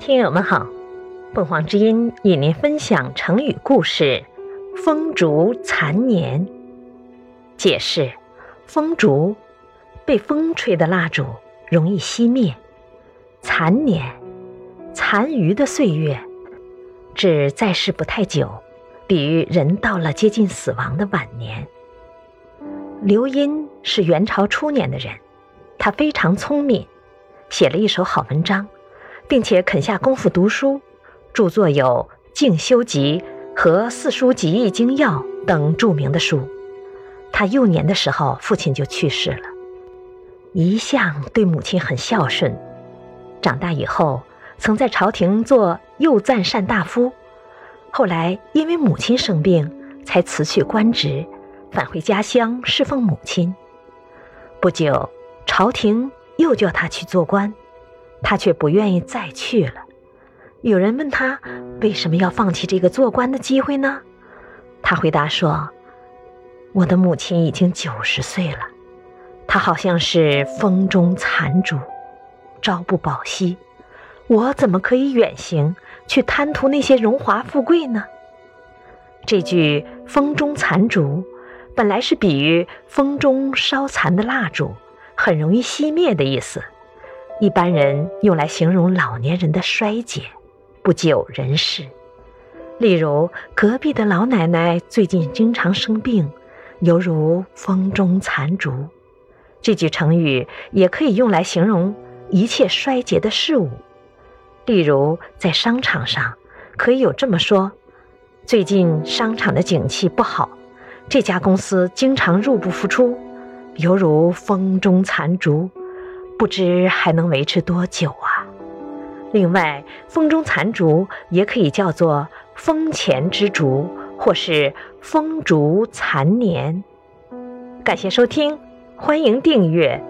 听友们好，凤凰之音与您分享成语故事“风烛残年”。解释：风烛，被风吹的蜡烛，容易熄灭；残年，残余的岁月，指在世不太久，比喻人到了接近死亡的晚年。刘因是元朝初年的人，他非常聪明，写了一手好文章。并且肯下功夫读书，著作有《静修集》和《四书集异精要》等著名的书。他幼年的时候，父亲就去世了，一向对母亲很孝顺。长大以后，曾在朝廷做右赞善大夫，后来因为母亲生病，才辞去官职，返回家乡侍奉母亲。不久，朝廷又叫他去做官。他却不愿意再去了。有人问他为什么要放弃这个做官的机会呢？他回答说：“我的母亲已经九十岁了，她好像是风中残烛，朝不保夕。我怎么可以远行去贪图那些荣华富贵呢？”这句“风中残烛”本来是比喻风中烧残的蜡烛，很容易熄灭的意思。一般人用来形容老年人的衰竭，不久人世。例如，隔壁的老奶奶最近经常生病，犹如风中残烛。这句成语也可以用来形容一切衰竭的事物。例如，在商场上，可以有这么说：最近商场的景气不好，这家公司经常入不敷出，犹如风中残烛。不知还能维持多久啊！另外，风中残烛也可以叫做风前之烛，或是风烛残年。感谢收听，欢迎订阅。